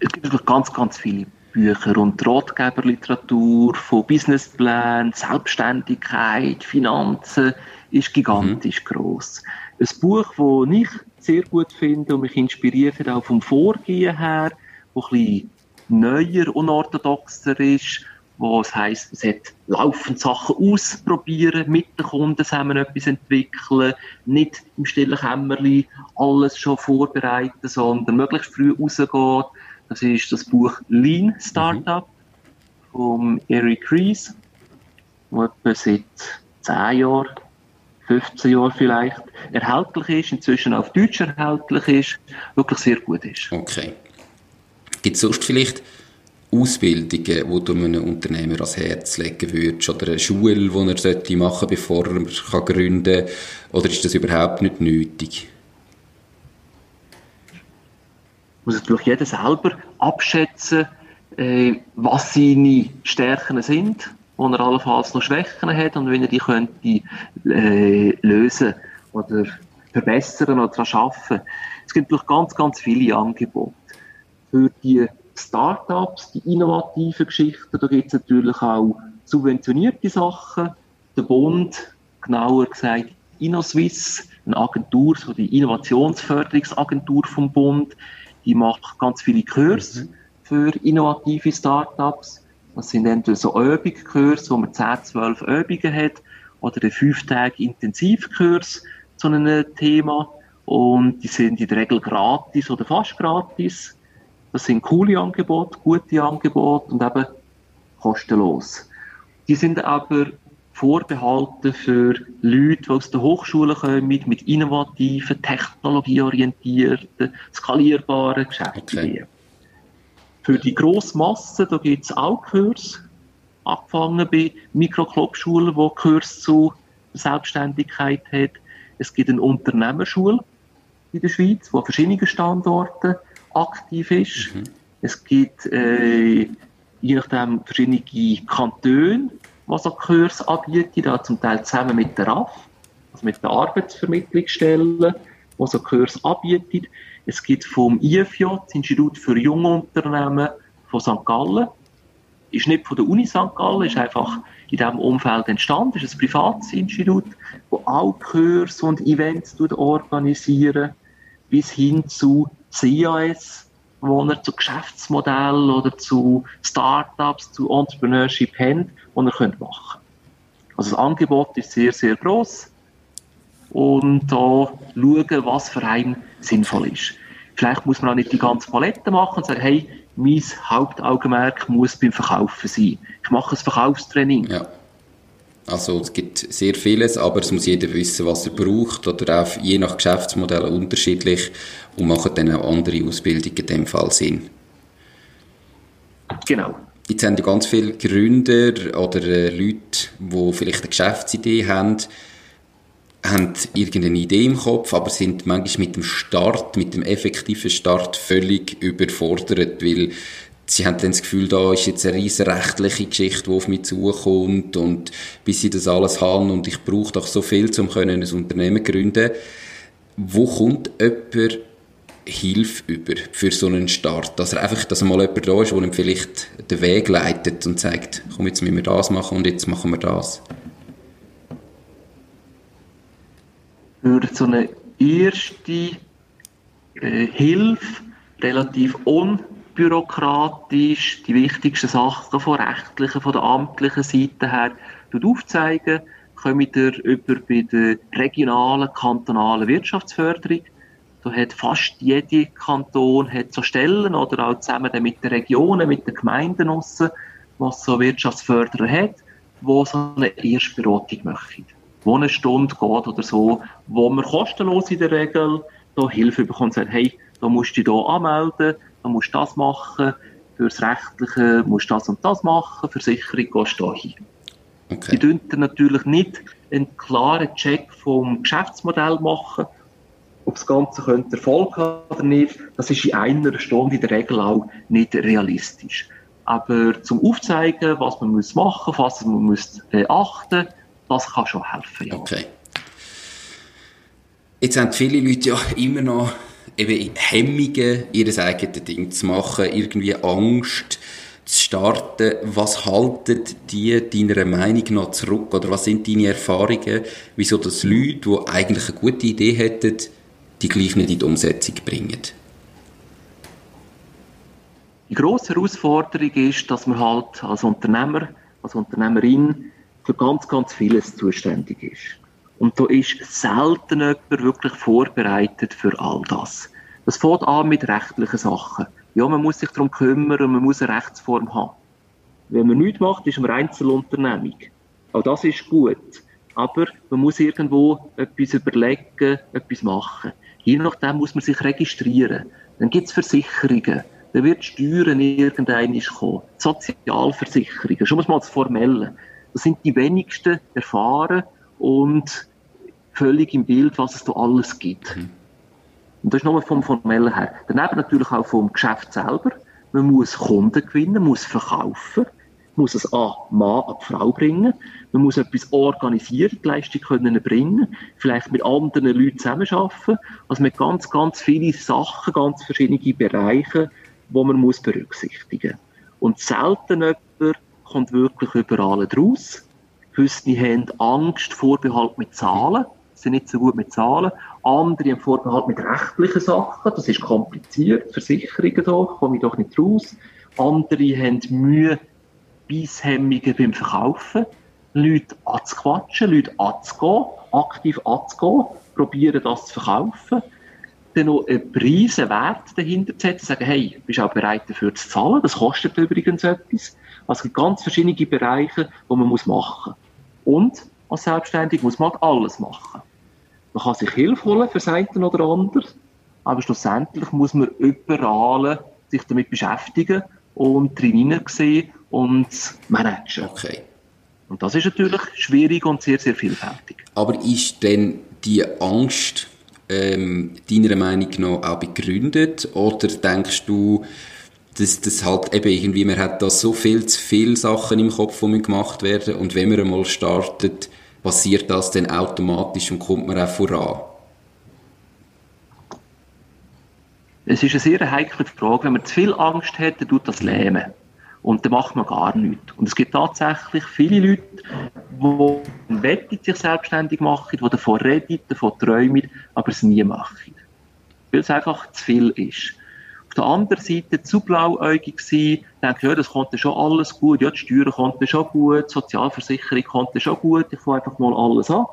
Es gibt ganz, ganz viele Bücher und Ratgeberliteratur von Businessplänen, Selbstständigkeit, Finanzen ist gigantisch mhm. groß. Ein Buch, das ich sehr gut finde und mich inspiriert hat, auch vom Vorgehen her, das ein bisschen neuer, unorthodoxer ist, wo es heisst, es hat laufend Sachen ausprobieren, mit den Kunden zusammen etwas entwickeln, nicht im stillen Kämmerlein alles schon vorbereiten, sondern möglichst früh rausgehen, das ist das Buch Lean Startup mhm. von Eric Ries, wo etwa seit 10 Jahren, 15 Jahren vielleicht erhältlich ist, inzwischen auf Deutsch erhältlich ist, wirklich sehr gut ist. Okay. Gibt es sonst vielleicht Ausbildungen, die du einem Unternehmer ans Herz legen würdest? Oder eine Schule, die er sollte machen bevor er gründen kann? Oder ist das überhaupt nicht nötig? Muss natürlich jeder selber abschätzen, äh, was seine Stärken sind, wo er allenfalls noch Schwächen hat und wie er die könnte äh, lösen oder verbessern oder schaffen. Es gibt natürlich ganz, ganz viele Angebote. Für die Startups, die innovativen Geschichten, da gibt es natürlich auch subventionierte Sachen. Der Bund, genauer gesagt InnoSwiss, eine Agentur, so die Innovationsförderungsagentur vom Bund, die macht ganz viele Kurse mhm. für innovative Startups. Das sind entweder so Übungskurse, wo man 10, 12 Übungen hat, oder einen 5 Tage Intensivkurs zu einem Thema. Und die sind in der Regel gratis oder fast gratis. Das sind coole Angebote, gute Angebote und eben kostenlos. Die sind aber vorbehalten für Leute, die aus der Hochschule kommen, mit innovativen, technologieorientierten, skalierbaren Geschäftsideen. Okay. Für die grosse Masse, da gibt es auch Kurse, angefangen bei Mikroclub-Schulen, die Kurs zu Selbstständigkeit hat. Es gibt eine Unternehmerschule in der Schweiz, die an verschiedenen Standorten aktiv ist. Mhm. Es gibt äh, je nachdem verschiedene Kantone, die so Kurs anbieten, da zum Teil zusammen mit der RAF, also mit der Arbeitsvermittlungsstellen, die so Kurs anbietet. Es gibt vom IFJ, das Institut für junge Unternehmen von St. Gallen, ist nicht von der Uni St. Gallen, ist einfach in diesem Umfeld entstanden, ist ein privates Institut, das auch Kurs und Events organisieren, bis hin zu CAS, wo er zu Geschäftsmodellen oder zu Startups, zu Entrepreneurship haben, die er machen könnte. Also das Angebot ist sehr, sehr groß und da schauen, was für einen sinnvoll ist. Vielleicht muss man auch nicht die ganze Palette machen und sagen, hey, mein Hauptaugenmerk muss beim Verkaufen sein. Ich mache ein Verkaufstraining. Ja. Also es gibt sehr vieles, aber es muss jeder wissen, was er braucht oder auch je nach Geschäftsmodell unterschiedlich und machen dann auch andere Ausbildungen in dem Fall Sinn. Genau. Jetzt haben ja ganz viele Gründer oder äh, Leute, die vielleicht eine Geschäftsidee haben, haben irgendeine Idee im Kopf, aber sind manchmal mit dem Start, mit dem effektiven Start völlig überfordert, weil sie haben dann das Gefühl, da ist jetzt eine riesige rechtliche Geschichte, die auf mich zukommt und bis sie das alles haben und ich brauche doch so viel, um ein Unternehmen zu gründen. Wo kommt jemand Hilfe über für so einen Start? Dass er einfach, dass mal jemand da ist, der ihm vielleicht den Weg leitet und sagt, komm, jetzt müssen wir das machen und jetzt machen wir das. Für so eine erste äh, Hilfe relativ un bürokratisch die wichtigsten Sachen von rechtlichen, von der amtlichen Seite her aufzeigen, kommen wir über bei der regionalen, kantonalen Wirtschaftsförderung. Da hat fast jeder Kanton hat so Stellen oder auch zusammen mit den Regionen, mit den Gemeinden aussen, was so Wirtschaftsförderer hat, wo so eine Erstberatung machen. Wo eine Stunde geht oder so, wo man kostenlos in der Regel da Hilfe bekommt und sagt, hey, da musst du dich hier anmelden, musst du das machen, fürs Rechtliche musst du das und das machen, Versicherung gehst du hin. Okay. Die dürfen natürlich nicht einen klaren Check vom Geschäftsmodell machen, ob das Ganze könnte Erfolg haben oder nicht. Das ist in einer Stunde in der Regel auch nicht realistisch. Aber zum Aufzeigen, was man muss machen muss, was man muss beachten das kann schon helfen. Ja. Okay. Jetzt haben viele Leute ja immer noch eben Hemmungen, ihr eigenes Ding zu machen, irgendwie Angst zu starten. Was haltet die deiner Meinung nach zurück? Oder was sind deine Erfahrungen, wieso das Leute, die eigentlich eine gute Idee hätten, die gleich nicht in die Umsetzung bringen? Die grosse Herausforderung ist, dass man halt als Unternehmer, als Unternehmerin für ganz, ganz vieles zuständig ist. Und da ist selten jemand wirklich vorbereitet für all das. Das fängt an mit rechtlichen Sachen. Ja, man muss sich darum kümmern und man muss eine Rechtsform haben. Wenn man nichts macht, ist man Einzelunternehmung. Auch das ist gut. Aber man muss irgendwo etwas überlegen, etwas machen. Je nachdem muss man sich registrieren. Dann gibt es Versicherungen. Dann wird Steuern irgendein kommen. Sozialversicherungen. Schon mal das Formelle. Das sind die wenigsten erfahren und völlig im Bild, was es da alles gibt. Mhm. Und das ist nochmal vom Formellen her. Daneben natürlich auch vom Geschäft selber. Man muss Kunden gewinnen, man muss verkaufen, muss es an Mann, an die Frau bringen, man muss etwas organisiert, die Leistung können bringen, vielleicht mit anderen Leuten zusammenarbeiten. Also mit ganz, ganz viele Sachen, ganz verschiedene Bereiche, die man muss berücksichtigen muss. Und selten jemand kommt wirklich überall draus. Gewisse haben Angst, Vorbehalt mit Zahlen, sind nicht so gut mit Zahlen. Andere haben Vorbehalt mit rechtlichen Sachen, das ist kompliziert, Versicherungen da, komme ich doch nicht raus. Andere haben Mühe, Beisshemmungen beim Verkaufen, Leute anzuquatschen, Leute anzugehen, aktiv anzugehen, probieren das zu verkaufen, dann noch einen Preis, einen Wert dahinter zu setzen, sagen, hey, bist du auch bereit dafür zu zahlen, das kostet übrigens etwas. Also es gibt ganz verschiedene Bereiche, die man machen muss. Und als Selbstständig muss man halt alles machen. Man kann sich Hilfe holen für Seiten oder anders, aber schlussendlich muss man überall sich damit beschäftigen und drin sehen und managen. Okay. Und das ist natürlich schwierig und sehr, sehr vielfältig. Aber ist denn die Angst ähm, deiner Meinung nach auch begründet? Oder denkst du, dass das halt eben irgendwie, man hat da so viel zu viele Sachen im Kopf, die gemacht werden und wenn man einmal startet, passiert das dann automatisch und kommt man auch voran? Es ist eine sehr heikle Frage. Wenn man zu viel Angst hat, dann tut das lähmen. Und dann macht man gar nichts. Und es gibt tatsächlich viele Leute, die sich selbstständig machen, die davon reden, davon träumen, aber es nie machen. Weil es einfach zu viel ist der anderen Seite zu blauäugig sein, denke, ja, das konnte schon alles gut, ja, die Steuern konnten schon gut, die Sozialversicherung konnte schon gut, ich fange einfach mal alles an.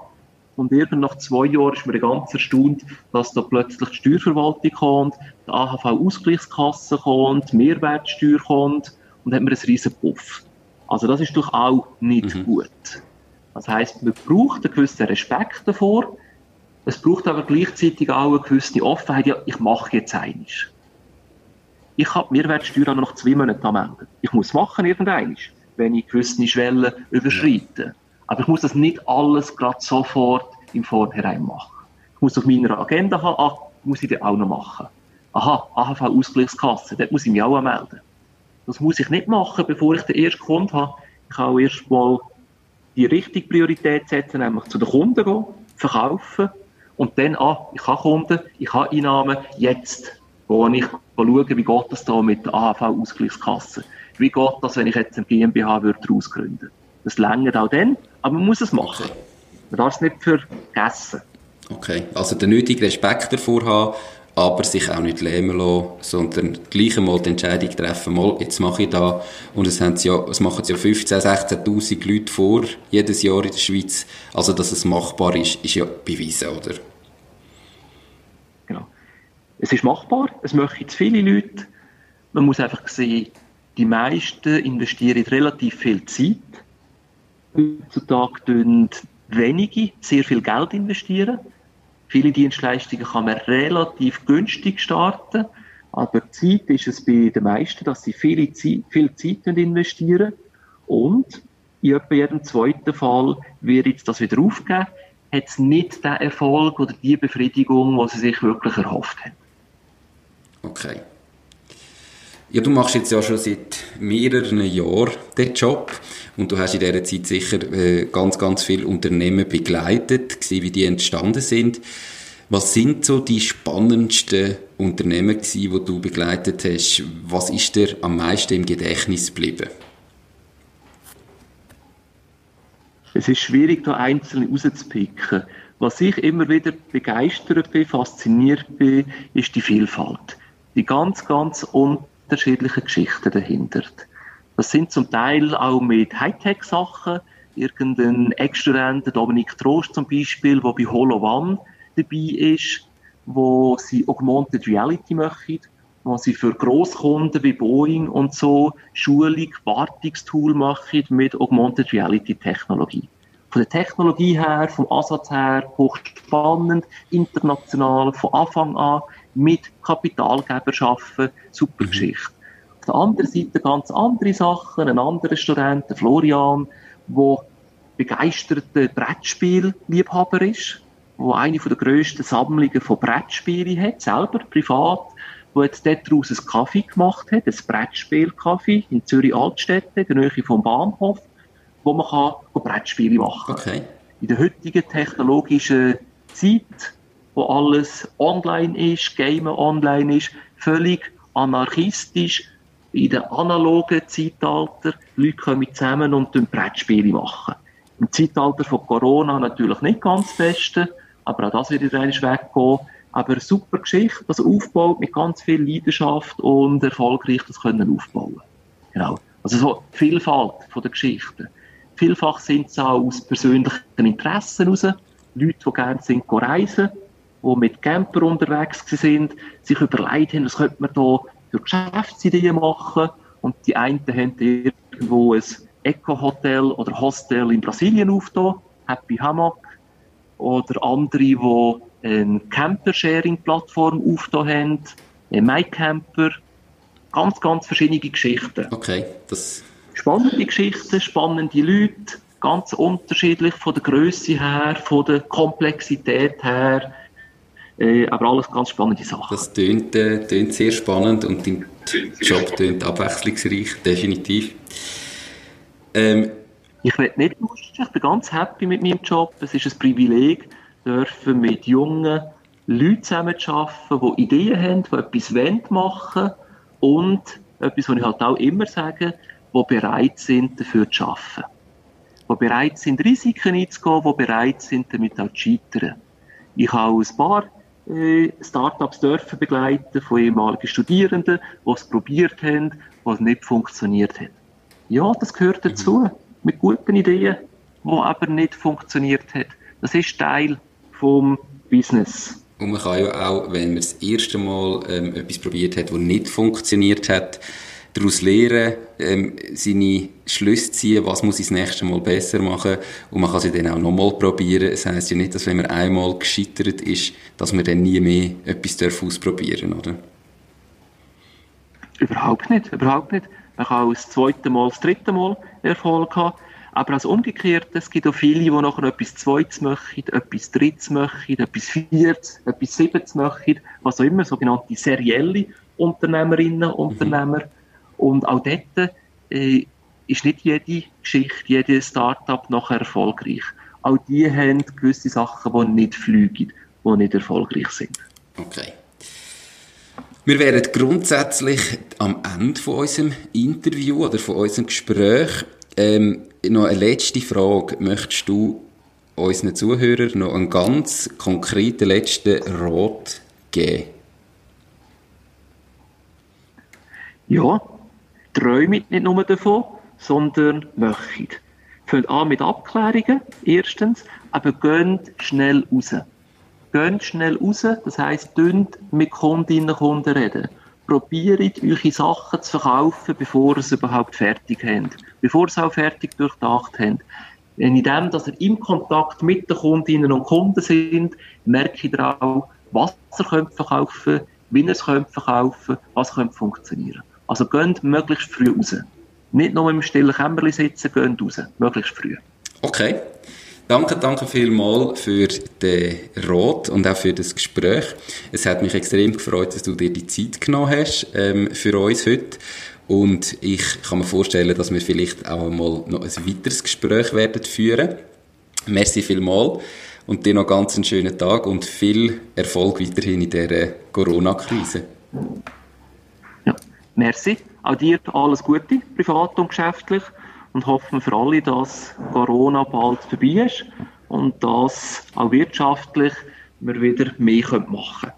Und irgendwann nach zwei Jahren ist mir ganz erstaunt, dass da plötzlich die Steuerverwaltung kommt, die AHV-Ausgleichskasse kommt, die Mehrwertsteuer kommt und hat mir einen riesen Puff. Also das ist doch auch nicht mhm. gut. Das heisst, man braucht einen gewissen Respekt davor, es braucht aber gleichzeitig auch eine gewisse Offenheit, ja, ich mache jetzt einiges ich kann die Mehrwertsteuer noch zwei Monate anmelden. Ich muss machen irgendwann, wenn ich gewisse Schwellen überschreite. Aber ich muss das nicht alles gerade sofort im Vorhinein machen. Ich muss auf meiner Agenda haben, ah, muss ich das auch noch machen. Aha, AHV-Ausgleichskasse, dort muss ich mich auch anmelden. Das muss ich nicht machen, bevor ich den ersten Kunden habe. Ich kann auch erst mal die richtige Priorität setzen, nämlich zu den Kunden gehen, verkaufen und dann, ah, ich habe Kunden, ich habe Einnahmen, jetzt gehe ich schauen, wie geht das da mit der AHV-Ausgleichskasse? Wie geht das, wenn ich jetzt ein GmbH würde gründen Das längert auch dann, aber man muss es machen. Okay. Man darf es nicht vergessen. Okay, also den nötigen Respekt davor haben, aber sich auch nicht lähmen lassen, sondern gleich einmal die Entscheidung treffen, mal, jetzt mache ich da. Und es, haben ja, es machen ja 15.000, 16.000 Leute vor, jedes Jahr in der Schweiz. Also, dass es machbar ist, ist ja bewiesen, oder? Es ist machbar, es möchten zu viele Leute. Man muss einfach sehen, die meisten investieren relativ viel Zeit. Heutzutage investieren wenige sehr viel Geld investieren. Viele Dienstleistungen kann man relativ günstig starten. Aber Zeit ist es bei den meisten, dass sie viele Zeit, viel Zeit investieren und in etwa jedem zweiten Fall wird jetzt das wieder aufgeben, hat es nicht den Erfolg oder die Befriedigung, die sie sich wirklich erhofft haben. Okay. Ja, du machst jetzt ja schon seit mehreren Jahren den Job und du hast in dieser Zeit sicher äh, ganz, ganz viele Unternehmen begleitet, gesehen, wie die entstanden sind. Was sind so die spannendsten Unternehmen gewesen, die du begleitet hast? Was ist dir am meisten im Gedächtnis geblieben? Es ist schwierig, da einzelne rauszupicken. Was ich immer wieder begeistert bin, fasziniert bin, ist die Vielfalt. Die ganz, ganz unterschiedlichen Geschichten dahinter. Das sind zum Teil auch mit Hightech-Sachen. Irgendein Ex-Student, Dominik Trost zum Beispiel, der bei HoloOne dabei ist, wo sie Augmented Reality machen, wo sie für Großkunden wie Boeing und so Schulung, Wartungstool machen mit Augmented Reality Technologie. Von der Technologie her, vom Ansatz her, hochspannend, international, von Anfang an, mit Kapitalgeber arbeiten, super mhm. Geschichte. Auf der anderen Seite ganz andere Sachen, ein anderer Student, Florian, der begeisterter Brettspielliebhaber ist, wo eine der grössten Sammlungen von Brettspielen hat, selber, privat, wo jetzt daraus einen Kaffee gemacht hat, ein Brettspiel-Kaffee in Zürich-Altstädte, in der Nähe vom Bahnhof, wo man kann Brettspiele machen kann. Okay. In der heutigen technologischen Zeit, wo alles online ist, Game online ist, völlig anarchistisch, in der analogen Zeitalter, Leute kommen zusammen und Brettspiele machen. Im Zeitalter von Corona natürlich nicht ganz Beste, aber auch das wird einmal weggehen. Aber eine super Geschichte, das aufbaut mit ganz viel Leidenschaft und erfolgreich das können aufbauen. Genau. Also so Vielfalt von der Geschichten. Vielfach sind es auch aus persönlichen Interessen heraus. Leute, die gerne sind, reisen, die mit Camper unterwegs sind, sich überlegt haben, was könnte man da für Geschäftsideen machen. Und die einen haben irgendwo ein Eco-Hotel oder Hostel in Brasilien aufgetan, Happy Hammock. Oder andere, die eine Camper-Sharing-Plattform aufgetan haben, MyCamper. Ganz, ganz verschiedene Geschichten. Okay, das... Spannende Geschichten, spannende Leute, ganz unterschiedlich von der Größe her, von der Komplexität her. Äh, aber alles ganz spannende Sachen. Das tönt, äh, tönt sehr spannend und dein Job tönt abwechslungsreich, definitiv. Ähm, ich will nicht lustig, ich bin ganz happy mit meinem Job. Es ist ein Privileg, dürfen mit jungen Leuten zusammenzuarbeiten, die Ideen haben, die etwas machen wollen und etwas, was ich halt auch immer sage, die bereit sind, dafür zu arbeiten. Die bereit sind, Risiken einzugehen, die bereit sind, damit auch zu scheitern. Ich habe ein paar Startups dürfen begleiten von ehemaligen Studierenden, die es probiert haben, was nicht funktioniert hat. Ja, das gehört dazu. Mhm. Mit guten Ideen, die aber nicht funktioniert hat. Das ist Teil vom Business. Und man kann ja auch, wenn man das erste Mal ähm, etwas probiert hat, das nicht funktioniert hat, daraus lernen, ähm, seine Schlüsse ziehen, was muss ich das nächste Mal besser machen und man kann sie dann auch nochmal probieren. Es heisst ja nicht, dass wenn man einmal gescheitert ist, dass man dann nie mehr etwas ausprobieren darf, oder? Überhaupt nicht, überhaupt nicht. Man kann auch das zweite Mal, das dritte Mal Erfolg haben. Aber als umgekehrt, es gibt auch viele, die nachher etwas Zweites machen, etwas Drittes machen, etwas Viertes, etwas Siebtes machen, was auch immer, sogenannte serielle Unternehmerinnen, Unternehmer. Mhm. Und auch dort äh, ist nicht jede Geschichte, jede Start-up nachher erfolgreich. Auch die haben gewisse Sachen, die nicht fliegen, die nicht erfolgreich sind. Okay. Wir wären grundsätzlich am Ende von unserem Interview oder von unserem Gespräch. Ähm, noch eine letzte Frage. Möchtest du unseren Zuhörern noch einen ganz konkreten letzten Rat geben? Ja, träumt nicht nur davon, sondern möchtet. Fangt an mit Abklärungen, erstens, aber geht schnell raus. Geht schnell raus, das heisst, dünnt mit Kundinnen und Kunden reden. Probiert, eure Sachen zu verkaufen, bevor ihr es überhaupt fertig habt. Bevor ihr es auch fertig durchdacht habt. Indem, dass ihr im Kontakt mit den Kundinnen und Kunden sind, merkt ihr auch, was ihr könnt verkaufen wie ihr es könnt verkaufen was könnte funktionieren. Also geht möglichst früh raus. Nicht nur im stillen Kämmerchen sitzen, geht raus. Möglichst früh. Okay. Danke, danke vielmals für den Rat und auch für das Gespräch. Es hat mich extrem gefreut, dass du dir die Zeit genommen hast ähm, für uns heute. Und ich kann mir vorstellen, dass wir vielleicht auch mal noch ein weiteres Gespräch werden führen. Merci vielmals und dir noch ganz einen schönen Tag und viel Erfolg weiterhin in dieser Corona-Krise. Merci. Auch dir alles Gute, privat und geschäftlich und hoffen für alle, dass Corona bald vorbei ist und dass auch wirtschaftlich wir wieder mehr machen können.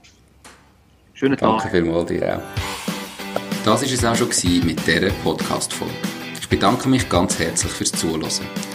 Schönen Tag. Danke vielmals dir auch. Das war es auch schon mit dieser Podcast-Folge. Ich bedanke mich ganz herzlich fürs Zuhören.